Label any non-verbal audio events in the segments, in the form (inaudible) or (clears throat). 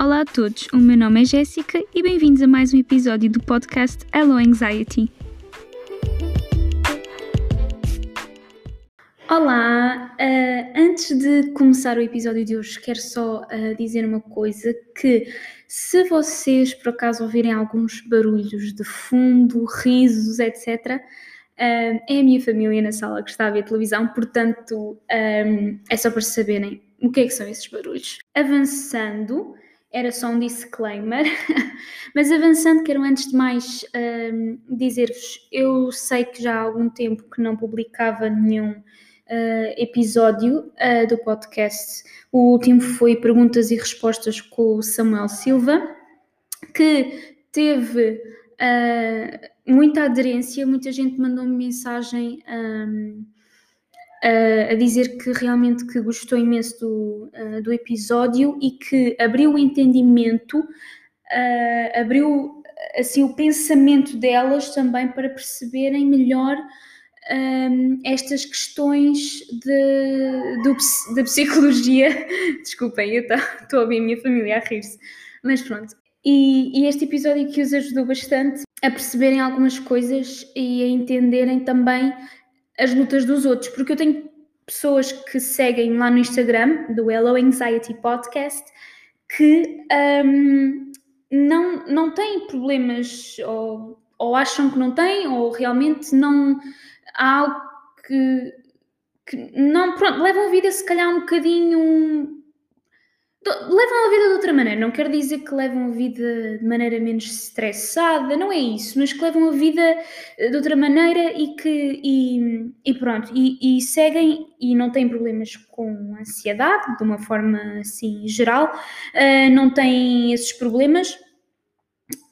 Olá a todos, o meu nome é Jéssica e bem-vindos a mais um episódio do podcast Hello Anxiety. Olá, uh, antes de começar o episódio de hoje, quero só uh, dizer uma coisa: que se vocês por acaso ouvirem alguns barulhos de fundo, risos, etc., uh, é a minha família na sala que está a ver televisão, portanto um, é só para saberem o que é que são esses barulhos. Avançando, era só um disclaimer, (laughs) mas avançando, quero antes de mais um, dizer-vos: eu sei que já há algum tempo que não publicava nenhum uh, episódio uh, do podcast. O último foi Perguntas e Respostas com o Samuel Silva, que teve uh, muita aderência, muita gente mandou-me mensagem. Um, a dizer que realmente que gostou imenso do, uh, do episódio e que abriu o entendimento, uh, abriu assim o pensamento delas também para perceberem melhor um, estas questões de, do, da psicologia. (laughs) Desculpem, eu estou a ouvir a minha família a rir-se, mas pronto. E, e este episódio que os ajudou bastante a perceberem algumas coisas e a entenderem também as lutas dos outros, porque eu tenho pessoas que seguem lá no Instagram do Hello Anxiety Podcast que um, não, não têm problemas ou, ou acham que não têm ou realmente não há algo que, que não, pronto, levam a vida se calhar um bocadinho levam a vida de outra maneira. Não quero dizer que levam a vida de maneira menos estressada, não é isso, mas que levam a vida eh, de outra maneira e que e, e pronto, e, e, seguem e não têm problemas com ansiedade, de uma forma assim geral, uh, não têm esses problemas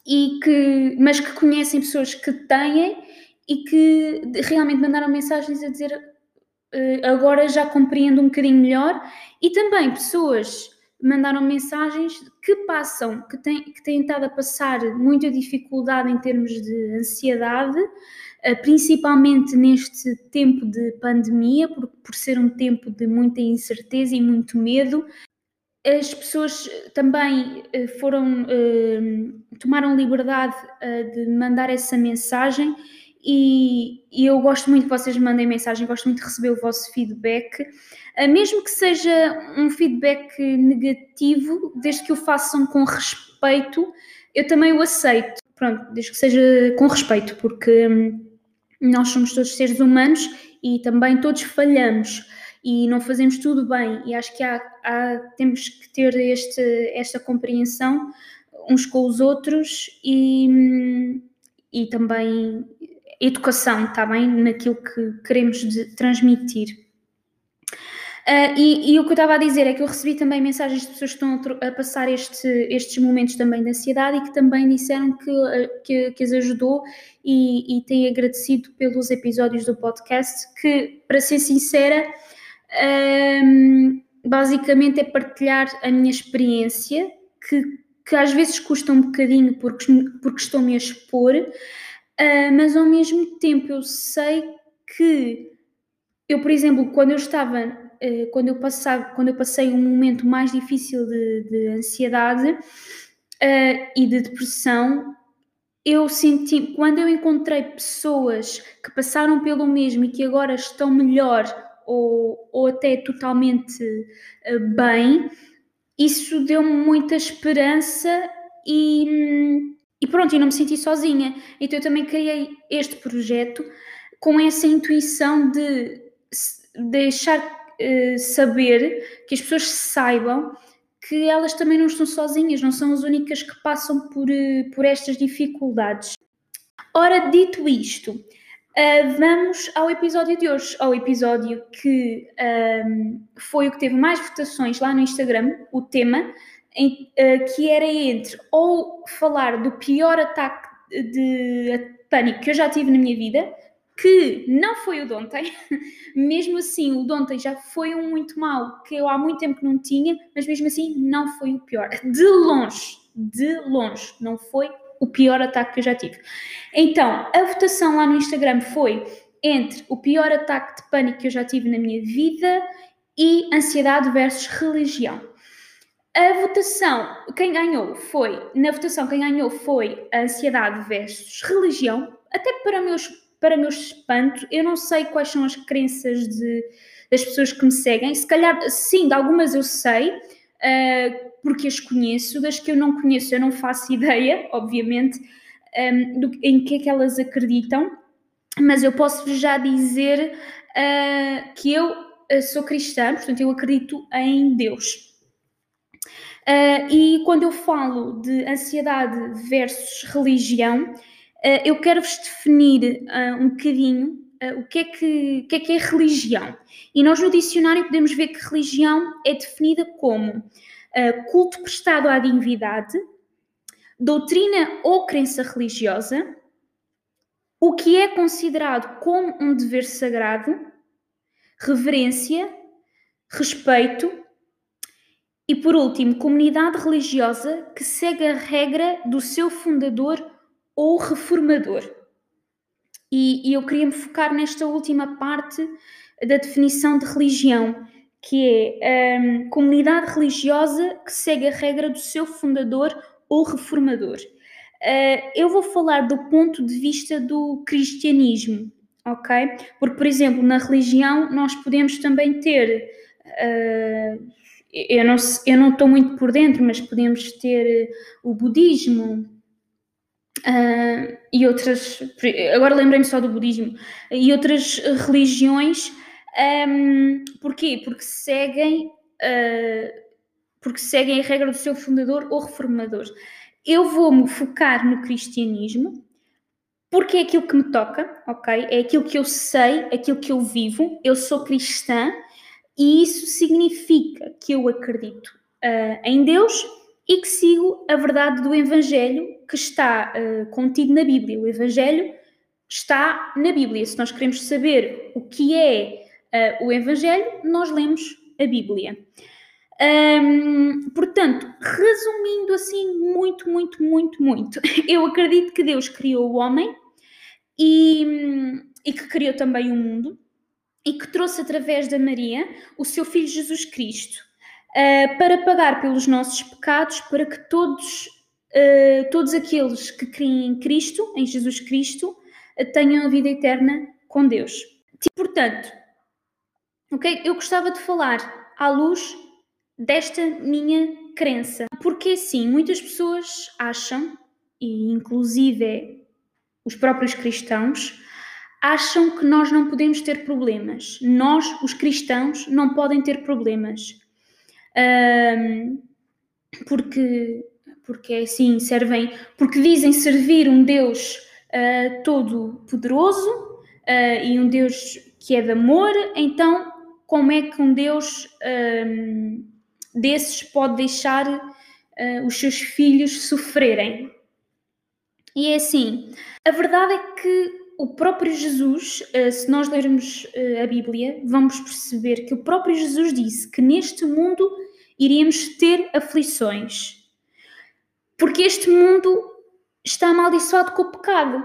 e que, mas que conhecem pessoas que têm e que realmente mandaram mensagens a dizer uh, agora já compreendo um bocadinho melhor e também pessoas mandaram mensagens que passam, que têm, que têm estado a passar muita dificuldade em termos de ansiedade, eh, principalmente neste tempo de pandemia, por, por ser um tempo de muita incerteza e muito medo. As pessoas também eh, foram, eh, tomaram liberdade de mandar essa mensagem e, e, eu gosto muito que vocês me mandem mensagem, gosto muito de receber o vosso feedback, uh, mesmo que seja um feedback negativo, desde que o façam com respeito, eu também o aceito. Pronto, desde que seja com respeito, porque hum, nós somos todos seres humanos e também todos falhamos e não fazemos tudo bem. E acho que há, há, temos que ter este, esta compreensão uns com os outros e, hum, e também educação, está bem? Naquilo que queremos transmitir. Uh, e, e, o que eu estava a dizer é que eu recebi também mensagens de pessoas que estão a, passar este, estes momentos também de ansiedade e que também disseram que, ah, que, que as ajudou e, e têm agradecido pelos episódios do podcast, que, para ser sincera, um, basicamente é partilhar a minha experiência, que, que às vezes custa um bocadinho porque, porque estou-me a expor, Uh, mas ao mesmo tempo eu sei que eu, por exemplo, quando eu estava, uh, quando, eu passava, quando eu passei um momento mais difícil de, de ansiedade uh, e de depressão, eu senti, quando eu encontrei pessoas que passaram pelo mesmo e que agora estão melhor ou, ou até totalmente bem, isso deu-me muita esperança e hum, e pronto, eu não me senti sozinha. Então eu também criei este projeto com essa intuição de deixar uh, saber que as pessoas saibam que elas também não estão sozinhas, não são as únicas que passam por, uh, por estas dificuldades. Ora, dito isto, uh, vamos ao episódio de hoje, ao episódio que um, foi o que teve mais votações lá no Instagram, o tema em, uh, que era entre ou falar do pior ataque de pânico que eu já tive na minha vida, que não foi o de ontem, (laughs) mesmo assim o de ontem já foi um muito mau, que eu há muito tempo não tinha, mas mesmo assim não foi o pior, de longe, de longe, não foi o pior ataque que eu já tive. Então, a votação lá no Instagram foi entre o pior ataque de pânico que eu já tive na minha vida e ansiedade versus religião. A votação, quem ganhou foi, na votação, quem ganhou foi a ansiedade versus religião, até para meus, para meu espanto, eu não sei quais são as crenças de, das pessoas que me seguem, se calhar, sim, de algumas eu sei, uh, porque as conheço, das que eu não conheço eu não faço (laughs) ideia, obviamente, um, do, em que é que elas acreditam, mas eu posso já dizer uh, que eu uh, sou cristã, portanto eu acredito em Deus. E quando eu falo de ansiedade versus religião, uh, eu quero-vos definir uh, um bocadinho o que, é que, que, é que é religião. E nós no dicionário podemos ver que religião é definida como culto prestado à divindade, doutrina ou crença religiosa, o que é considerado como um dever sagrado, reverência, respeito, e por último, comunidade religiosa que segue a regra do seu fundador ou reformador. E, e eu queria me focar nesta última parte da definição de religião, que é um, comunidade religiosa que segue a regra do seu fundador ou reformador. Uh, eu vou falar do ponto de vista do cristianismo, ok? Porque, por exemplo, na religião nós podemos também ter uh, eu não eu não estou muito por dentro, mas podemos ter o budismo uh, e outras. Agora lembrei-me só do budismo e outras religiões. Um, porquê? Porque seguem, uh, porque seguem a regra do seu fundador ou reformador. Eu vou-me focar no cristianismo porque é aquilo que me toca, ok? É aquilo que eu sei, aquilo que eu vivo. Eu sou cristã e isso significa que eu acredito uh, em Deus e que sigo a verdade do Evangelho que está uh, contido na Bíblia. O Evangelho está na Bíblia. Se nós queremos saber o que é uh, o Evangelho, nós lemos a Bíblia. Um, portanto, resumindo assim, muito, muito, muito, muito, (laughs) eu acredito que Deus criou o homem e, e que criou também o mundo e que trouxe através da Maria o seu Filho Jesus Cristo uh, para pagar pelos nossos pecados, para que todos, uh, todos aqueles que creem em Cristo, em Jesus Cristo, uh, tenham a vida eterna com Deus. Portanto, okay, eu gostava de falar à luz desta minha crença, porque assim, muitas pessoas acham, e inclusive os próprios cristãos, acham que nós não podemos ter problemas. Nós, os cristãos, não podem ter problemas. Um, porque, porque é assim, servem, porque dizem servir um Deus uh, todo poderoso uh, e um Deus que é de amor, então como é que um Deus um, desses pode deixar uh, os seus filhos sofrerem? E é assim, a verdade é que o próprio Jesus, eh, se nós lermos eh, a Bíblia, vamos perceber que o próprio Jesus disse que neste mundo iríamos ter aflições. Porque este mundo está amaldiçoado com o pecado.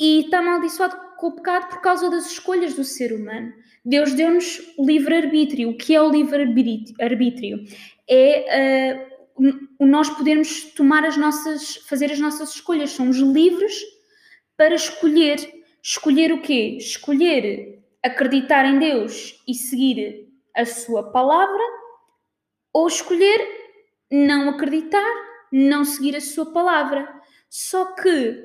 E está amaldiçoado com o pecado por causa das escolhas do ser humano. Deus deu-nos o livre-arbítrio. O que é o livre-arbítrio? É uh, nós podermos tomar as nossas, fazer as nossas escolhas. Somos livres para escolher. Escolher o quê? Escolher acreditar em Deus e seguir a sua palavra ou escolher não acreditar, não seguir a sua palavra. Só que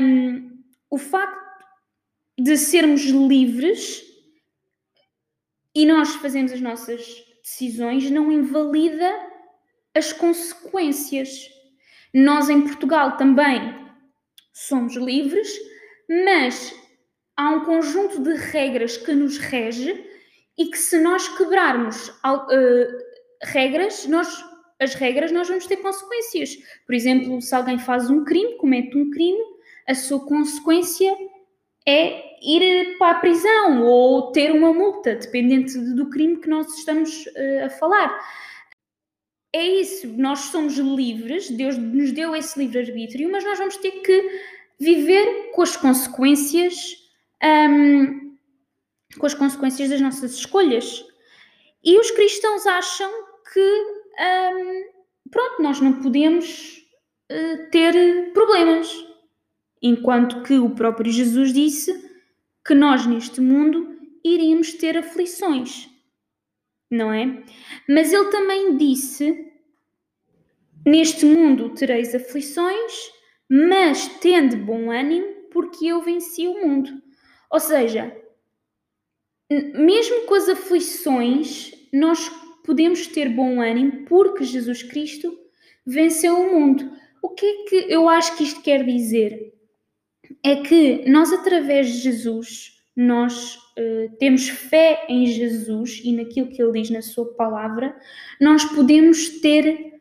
um, o facto de sermos livres e nós fazemos as nossas decisões não invalida as consequências. Nós em Portugal também somos livres, mas há um conjunto de regras que nos rege e que se nós quebrarmos uh, regras, nós, as regras, nós vamos ter consequências. Por exemplo, se alguém faz um crime, comete um crime, a sua consequência é ir para a prisão ou ter uma multa, dependente do crime que nós estamos uh, a falar. É isso, nós somos livres, Deus nos deu esse livre-arbítrio, mas nós vamos ter que viver com as consequências, um, com as consequências das nossas escolhas. E os cristãos acham que hum, pronto, nós não podemos uh, ter problemas. Enquanto que o próprio Jesus disse que nós neste mundo iríamos ter aflições, não é? Mas ele também disse: Neste mundo tereis aflições, mas tende bom ânimo, porque eu venci o mundo. Ou seja, mesmo com as aflições, nós podemos ter bom ânimo porque Jesus Cristo venceu o mundo. O que é que eu acho que isto quer dizer? É que nós, através de Jesus, nós uh, temos fé em Jesus e naquilo que ele diz na sua palavra, nós podemos ter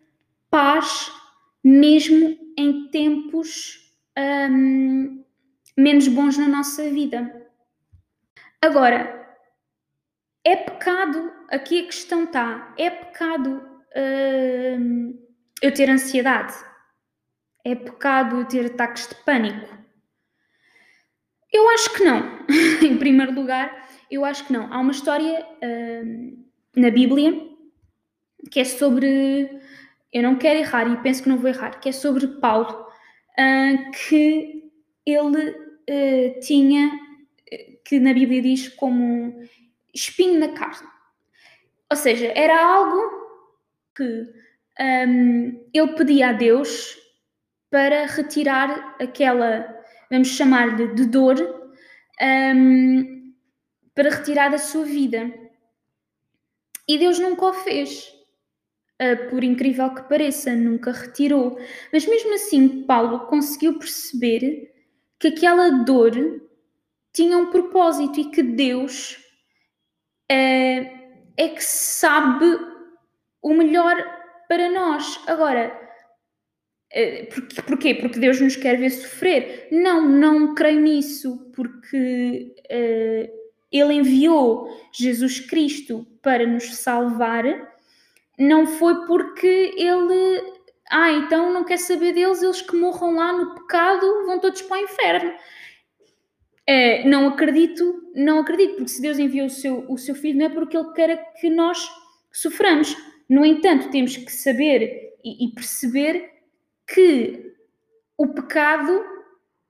paz mesmo em tempos um, menos bons na nossa vida. Agora, é pecado, aqui a questão está, é pecado uh, eu ter ansiedade? É pecado eu ter ataques de pânico? Eu acho que não. (laughs) em primeiro lugar, eu acho que não. Há uma história uh, na Bíblia que é sobre. Eu não quero errar e penso que não vou errar, que é sobre Paulo, uh, que ele uh, tinha, que na Bíblia diz como espinho na carne. Ou seja, era algo que um, ele pedia a Deus para retirar aquela, vamos chamar-lhe de dor, um, para retirar da sua vida. E Deus nunca o fez. Uh, por incrível que pareça, nunca retirou. Mas mesmo assim, Paulo conseguiu perceber que aquela dor tinha um propósito e que Deus é, é que sabe o melhor para nós. Agora, é, porque, porquê? Porque Deus nos quer ver sofrer? Não, não creio nisso, porque uh, Ele enviou Jesus Cristo para nos salvar, não foi porque Ele. Ah, então não quer saber deles, eles que morram lá no pecado vão todos para o inferno. É, não acredito, não acredito, porque se Deus enviou o seu, o seu filho não é porque Ele quer que nós soframos. No entanto, temos que saber e, e perceber que o pecado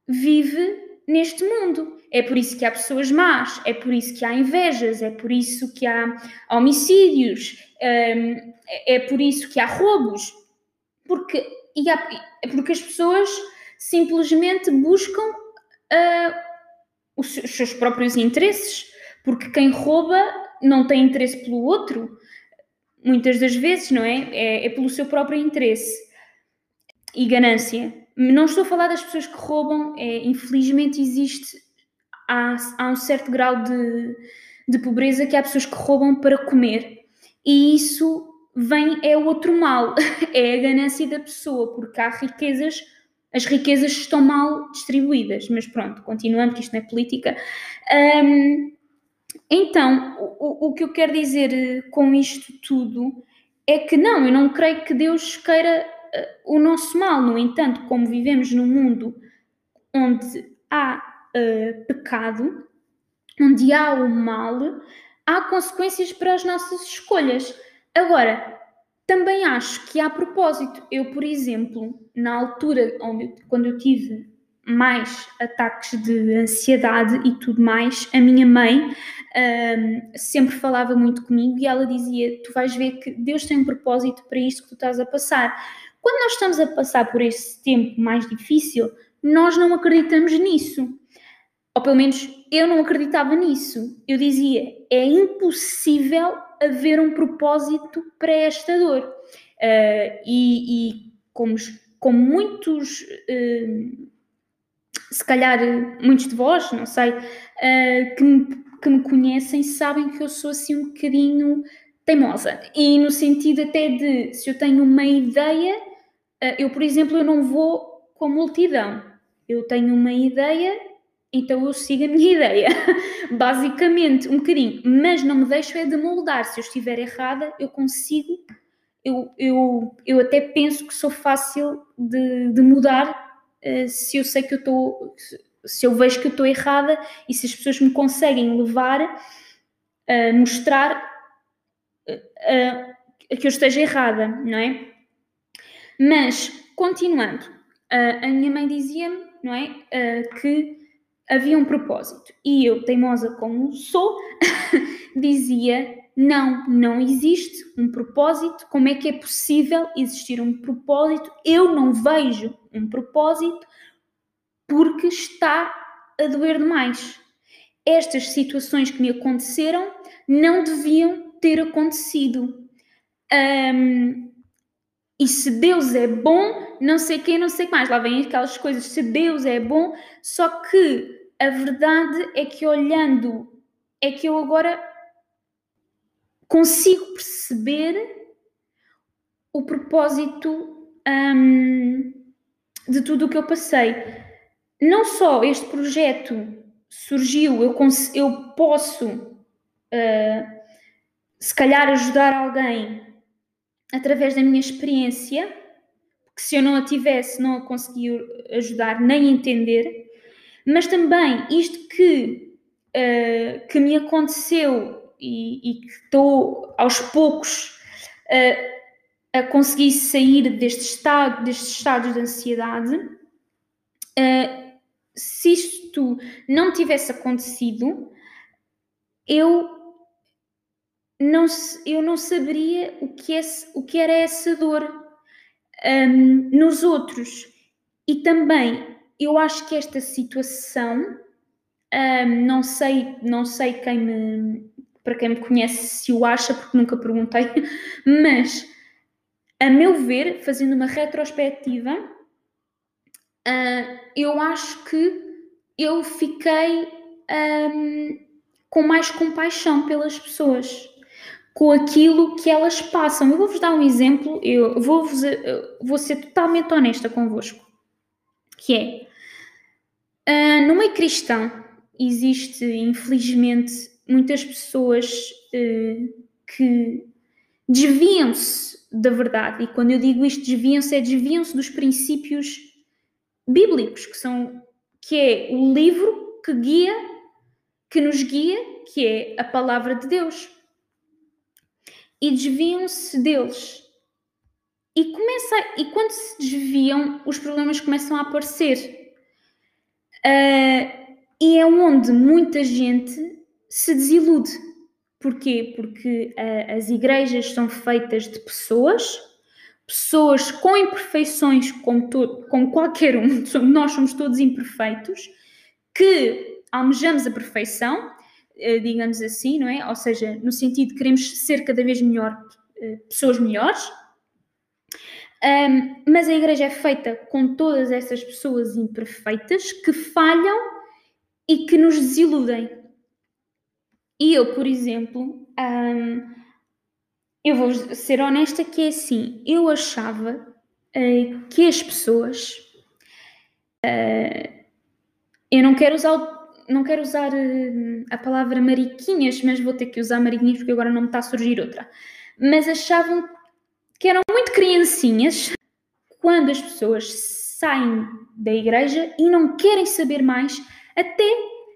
vive neste mundo. É por isso que há pessoas más, é por isso que há invejas, é por isso que há homicídios, hum, é por isso que há roubos, porque, e há, porque as pessoas simplesmente buscam uh, os seus próprios interesses, porque quem rouba não tem interesse pelo outro, muitas das vezes, não é? É, é pelo seu próprio interesse e ganância. Não estou a falar das pessoas que roubam, é, infelizmente existe, há, há um certo grau de, de pobreza que há pessoas que roubam para comer. E isso vem, é outro mal, (laughs) é a ganância da pessoa, porque há riquezas as riquezas estão mal distribuídas. Mas pronto, continuando, que isto não é política. Um, então, o, o que eu quero dizer eh, com isto tudo é que não, eu não creio que Deus queira o nosso mal. No entanto, como vivemos num mundo onde há uh, pecado, onde há o mal, há consequências para as nossas escolhas. Agora, também acho que há propósito. Eu, por exemplo, na altura onde, quando eu tive mais ataques de ansiedade e tudo mais, a minha mãe um, sempre falava muito comigo e ela dizia: Tu vais ver que Deus tem um propósito para isto que tu estás a passar. Quando nós estamos a passar por esse tempo mais difícil, nós não acreditamos nisso. Ou pelo menos eu não acreditava nisso. Eu dizia: é impossível haver um propósito para esta dor. Uh, e, e como, como muitos, uh, se calhar muitos de vós, não sei, uh, que, me, que me conhecem, sabem que eu sou assim um bocadinho teimosa. E no sentido até de, se eu tenho uma ideia, eu, por exemplo, eu não vou com a multidão. Eu tenho uma ideia então eu sigo a minha (laughs) ideia, basicamente, um bocadinho, mas não me deixo é de moldar. Se eu estiver errada, eu consigo, eu, eu, eu até penso que sou fácil de, de mudar uh, se eu sei que eu estou, se eu vejo que eu estou errada e se as pessoas me conseguem levar a mostrar uh, que eu esteja errada, não é? Mas, continuando, a minha mãe dizia-me, não é? que havia um propósito. E eu, teimosa como sou, (laughs) dizia: não, não existe um propósito. Como é que é possível existir um propósito? Eu não vejo um propósito porque está a doer demais. Estas situações que me aconteceram não deviam ter acontecido. Um, e se Deus é bom, não sei quem, não sei mais. Lá vem aquelas coisas. Se Deus é bom, só que a verdade é que olhando, é que eu agora consigo perceber o propósito um, de tudo o que eu passei. Não só este projeto surgiu, eu, eu posso, uh, se calhar, ajudar alguém através da minha experiência, porque se eu não a tivesse, não a conseguia ajudar nem entender, mas também isto que, uh, que me aconteceu e, e, que estou aos poucos uh, a conseguir sair deste estado, destes estados de ansiedade, uh, se isto não tivesse acontecido, eu não, eu não saberia o que, é, o que era essa dor um, nos outros. E também eu acho que esta situação, um, não sei, não sei quem me, para quem me conhece se o acha, porque nunca perguntei, (laughs) mas a meu ver, fazendo uma retrospectiva, uh, eu acho que eu fiquei um, com mais compaixão pelas pessoas com aquilo que elas passam. Eu vou-vos dar um exemplo, eu vou, vou ser totalmente honesta convosco, que é, uh, no meio cristão existe, infelizmente, muitas pessoas uh, que desviam-se da verdade, e quando eu digo isto, desviam-se, é desviam-se dos princípios bíblicos, que são, que é o livro que guia, que nos guia, que é a palavra de Deus e desviam-se deles. E, começa, e quando se desviam, os problemas começam a aparecer. Uh, e é onde muita gente se desilude. Porquê? Porque uh, as igrejas são feitas de pessoas, pessoas com imperfeições, como, todo, como qualquer um, (laughs) nós somos todos imperfeitos, que almejamos a perfeição digamos assim, não é? Ou seja, no sentido de queremos ser cada vez melhor, eh, pessoas melhores. Um, mas a igreja é feita com todas essas pessoas imperfeitas que falham e que nos desiludem. E eu, por exemplo, um, eu vou ser honesta que é assim, eu achava uh, que as pessoas, uh, eu não quero usar o não quero usar uh, a palavra mariquinhas, mas vou ter que usar mariquinhas porque agora não me está a surgir outra. Mas achavam que eram muito criancinhas quando as pessoas saem da igreja e não querem saber mais, até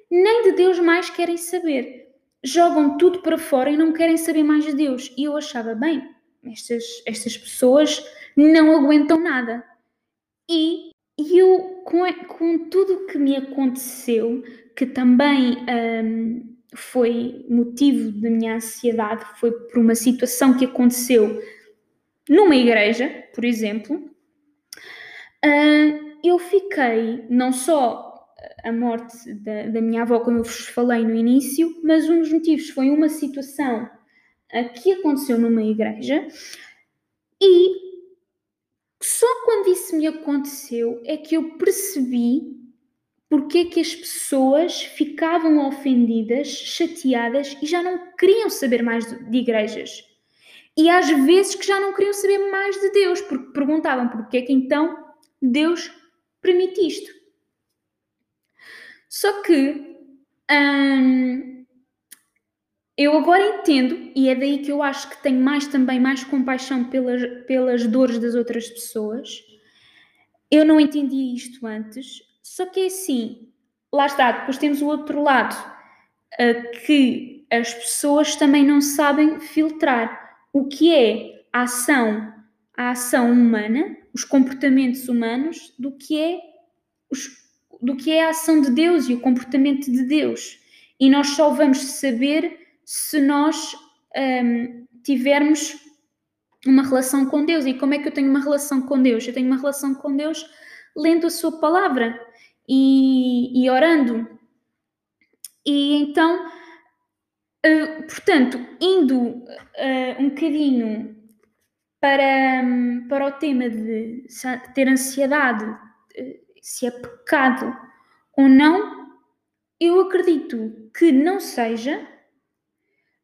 nem de Deus mais querem saber. Jogam tudo para fora e não querem saber mais de Deus. E eu achava, bem, estas, estas pessoas não aguentam nada. E, e eu, com, com tudo o que me aconteceu, que também um, foi motivo da minha ansiedade, foi por uma situação que aconteceu numa igreja, por exemplo, uh, eu fiquei não só a morte da, da, minha avó, como eu vos falei no início, mas um dos motivos foi uma situação uh, que aconteceu numa igreja e só quando isso me aconteceu é que eu percebi porque é que as pessoas ficavam ofendidas, chateadas e já não queriam saber mais de igrejas. E às vezes que já não queriam saber mais de Deus, porque perguntavam porque é que então Deus permite isto. Só que hum, eu agora entendo, e é daí que eu acho que tenho mais também mais compaixão pelas, pelas dores das outras pessoas. Eu não entendia isto antes, só que é assim, lá está, depois temos o outro lado, uh, que as pessoas também não sabem filtrar o que é a ação, a ação humana, os comportamentos humanos, do que é os, do que é a ação de Deus e o comportamento de Deus. E nós só vamos saber se nós um, tivermos uma relação com Deus. E como é que eu tenho uma relação com Deus? Eu tenho uma relação com Deus lendo a Sua palavra e, e orando. E então, uh, portanto, indo uh, um bocadinho para, para o tema de ter ansiedade, uh, se é pecado ou não, eu acredito que não seja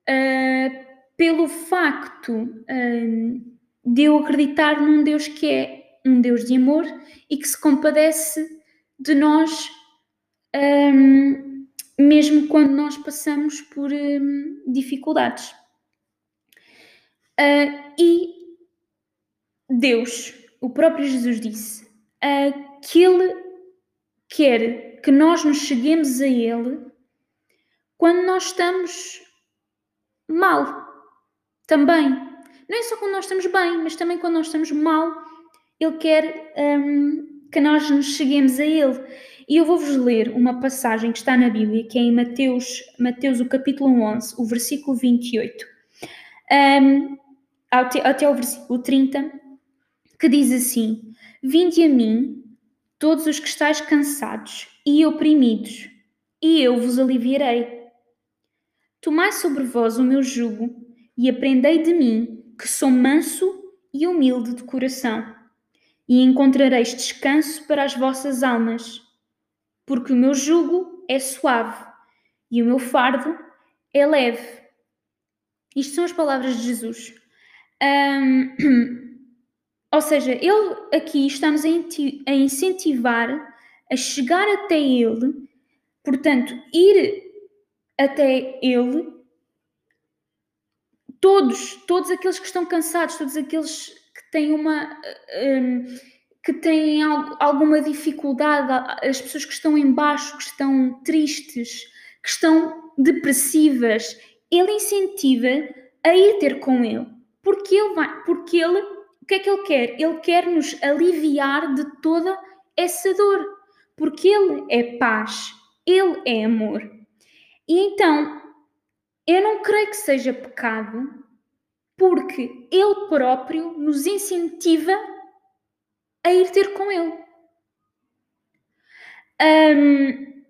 uh, pelo facto uh, de eu acreditar num Deus que é um Deus de amor e que se compadece de nós, um, mesmo quando nós passamos por um, dificuldades. Uh, e Deus, o próprio Jesus disse, uh, que Ele quer que nós nos cheguemos a Ele quando nós estamos mal. Também. Não é só quando nós estamos bem, mas também quando nós estamos mal, Ele quer um, que nós nos cheguemos a Ele. E eu vou-vos ler uma passagem que está na Bíblia, que é em Mateus, Mateus o capítulo 11, o versículo 28, um, até, até o versículo 30, que diz assim: Vinde a mim, todos os que estáis cansados e oprimidos, e eu vos aliviarei. Tomai sobre vós o meu jugo e aprendei de mim, que sou manso e humilde de coração, e encontrareis descanso para as vossas almas, porque o meu jugo é suave e o meu fardo é leve. Isto são as palavras de Jesus. Um, (clears throat) ou seja, ele aqui está-nos a incentivar a chegar até ele, portanto, ir até ele todos, todos aqueles que estão cansados, todos aqueles que têm uma um, que têm alguma dificuldade, as pessoas que estão embaixo, que estão tristes, que estão depressivas, ele incentiva a ir ter com ele, porque ele vai, porque ele, o que é que ele quer? Ele quer nos aliviar de toda essa dor, porque ele é paz, ele é amor. E então, eu não creio que seja pecado, porque ele próprio nos incentiva a ir ter com ele. Um,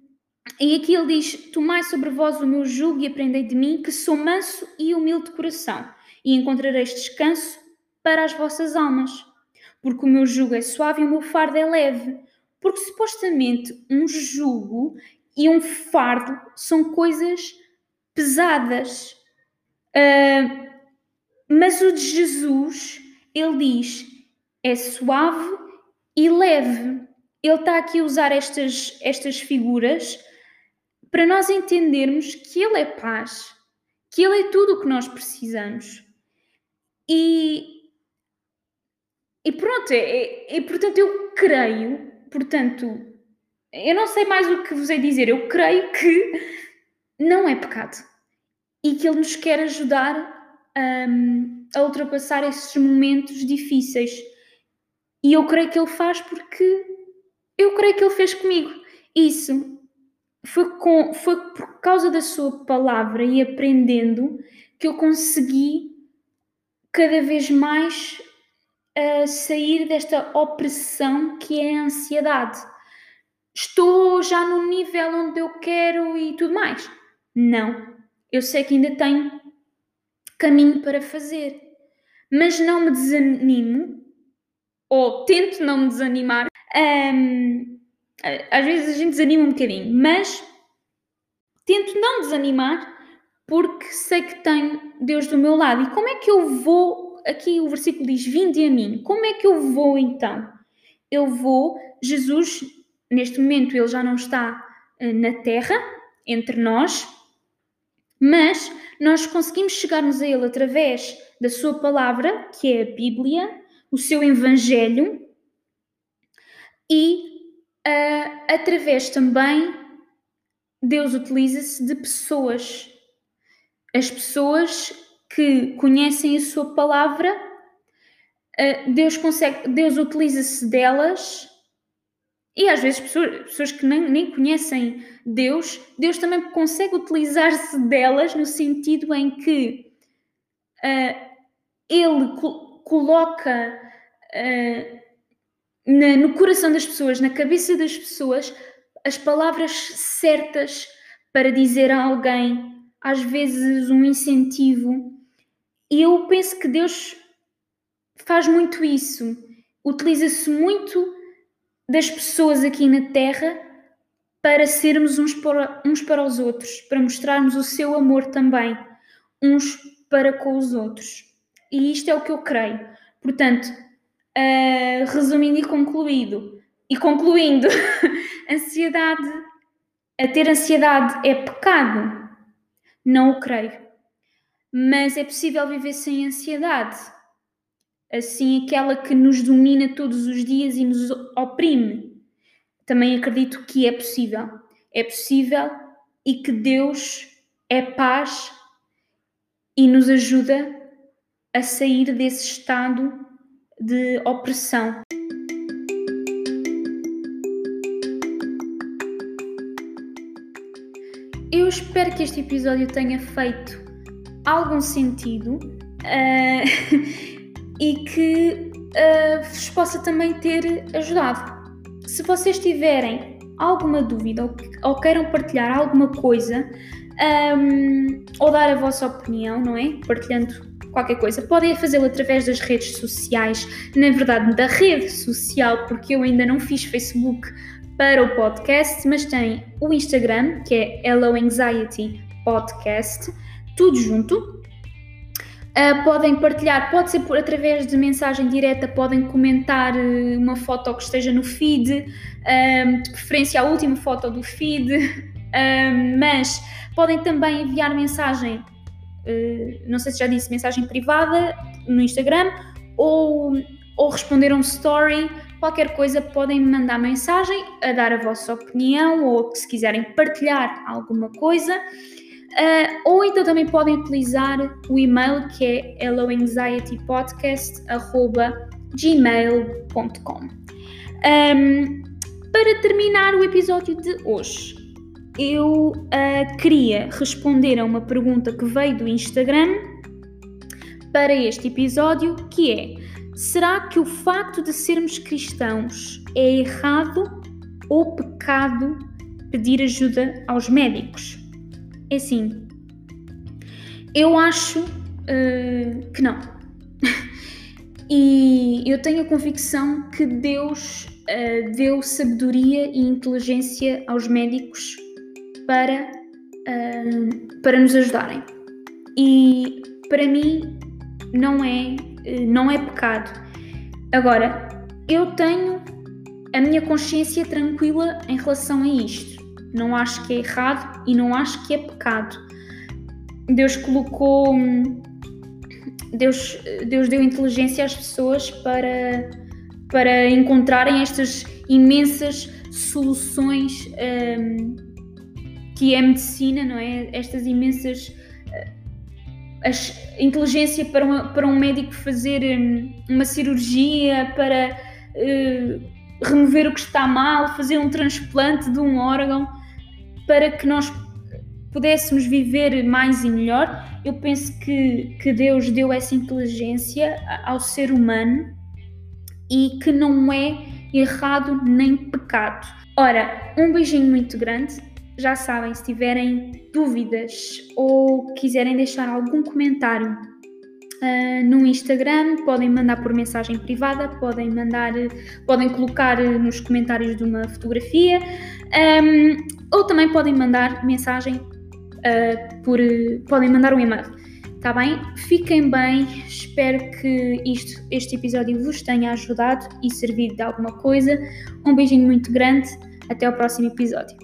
e aqui ele diz: Tomai sobre vós o meu jugo e aprendei de mim, que sou manso e humilde de coração, e encontrareis descanso para as vossas almas. Porque o meu jugo é suave e o meu fardo é leve. Porque supostamente um jugo e um fardo são coisas pesadas. Uh, mas o de Jesus, ele diz, é suave e leve. Ele está aqui a usar estas, estas figuras para nós entendermos que Ele é paz, que Ele é tudo o que nós precisamos. E, e pronto, e, e portanto eu creio, portanto, eu não sei mais o que vos é dizer, eu creio que não é pecado e que Ele nos quer ajudar um, a ultrapassar esses momentos difíceis. E eu creio que Ele faz porque eu creio que Ele fez comigo. Isso foi, com, foi por causa da Sua palavra e aprendendo que eu consegui cada vez mais uh, sair desta opressão que é a ansiedade estou já no nível onde eu quero e tudo mais. Não. Eu sei que ainda tenho caminho para fazer. Mas não me desanimo, ou tento não me desanimar. Um, às vezes a gente desanima um bocadinho, mas tento não desanimar porque sei que tenho Deus do meu lado. E como é que eu vou? Aqui o versículo diz: Vinde a mim. Como é que eu vou então? Eu vou, Jesus neste momento ele já não está uh, na Terra, entre nós, mas nós conseguimos chegarmos a ele através da sua palavra, que é a Bíblia, o seu Evangelho, e uh, através também Deus utiliza-se de pessoas. As pessoas que conhecem a sua palavra uh, Deus consegue, Deus utiliza-se delas e às vezes pessoas, pessoas que nem, nem conhecem Deus, Deus também consegue utilizar-se delas no sentido em que uh, Ele co coloca uh, na, no coração das pessoas, na cabeça das pessoas, as palavras certas para dizer a alguém, às vezes um incentivo. E eu penso que Deus faz muito isso, utiliza-se muito das pessoas aqui na Terra para sermos uns para, uns para os outros, para mostrarmos o seu amor também, uns para com os outros. E isto é o que eu creio. Portanto, uh, resumindo e concluído, e concluindo, (laughs) ansiedade, a ter ansiedade é pecado? Não o creio. Mas é possível viver sem ansiedade assim aquela que nos domina todos os dias e nos oprime. Também acredito que é possível. É possível e que Deus é paz e nos ajuda a sair desse estado de opressão. Eu espero que este episódio tenha feito algum sentido. Uh... (laughs) e que uh, vos possa também ter ajudado. Se vocês tiverem alguma dúvida ou, ou queiram partilhar alguma coisa um, ou dar a vossa opinião, não é? Partilhando qualquer coisa, podem fazê-lo através das redes sociais, na verdade, da rede social, porque eu ainda não fiz Facebook para o podcast, mas tem o Instagram, que é Hello Anxiety Podcast, tudo junto. Uh, podem partilhar, pode ser por, através de mensagem direta, podem comentar uh, uma foto que esteja no feed, uh, de preferência a última foto do feed, (laughs) mas podem também enviar mensagem, não sei se já disse, mensagem privada no Instagram ou, ou responder um story, qualquer coisa, podem mandar mensagem a dar a vossa opinião ou se quiserem partilhar alguma coisa. Uh, ou então também podem utilizar o e-mail que é helloanxietypodcast.gmail.com um, Para terminar o episódio de hoje, eu uh, queria responder a uma pergunta que veio do Instagram para este episódio, que é Será que o facto de sermos cristãos é errado ou pecado pedir ajuda aos médicos? É assim, eu acho uh, que não. (laughs) e eu tenho a convicção que Deus uh, deu sabedoria e inteligência aos médicos para, uh, para nos ajudarem. E para mim não é, não é pecado. Agora, eu tenho a minha consciência tranquila em relação a isto não acho que é errado e não acho que é pecado. Deus colocou. Deus, Deus deu inteligência às pessoas para, para encontrarem estas imensas soluções um, que é a medicina, não é? Estas imensas. Uh, a inteligência para, uma, para um médico fazer um, uma cirurgia, para uh, remover o que está mal, fazer um transplante de um órgão para que nós pudéssemos viver mais e melhor. Eu penso que, que Deus deu essa inteligência ao ser humano e que não é errado nem pecado. Ora, um beijinho muito grande. Já sabem, se tiverem dúvidas ou quiserem deixar algum comentário uh, no Instagram, podem mandar por mensagem privada, podem mandar, podem colocar nos comentários de uma fotografia um, ou também podem mandar mensagem uh, por, podem mandar um e-mail. Está bem? Fiquem bem, espero que isto, este episódio vos tenha ajudado e servido de alguma coisa. Um beijinho muito grande, até ao próximo episódio.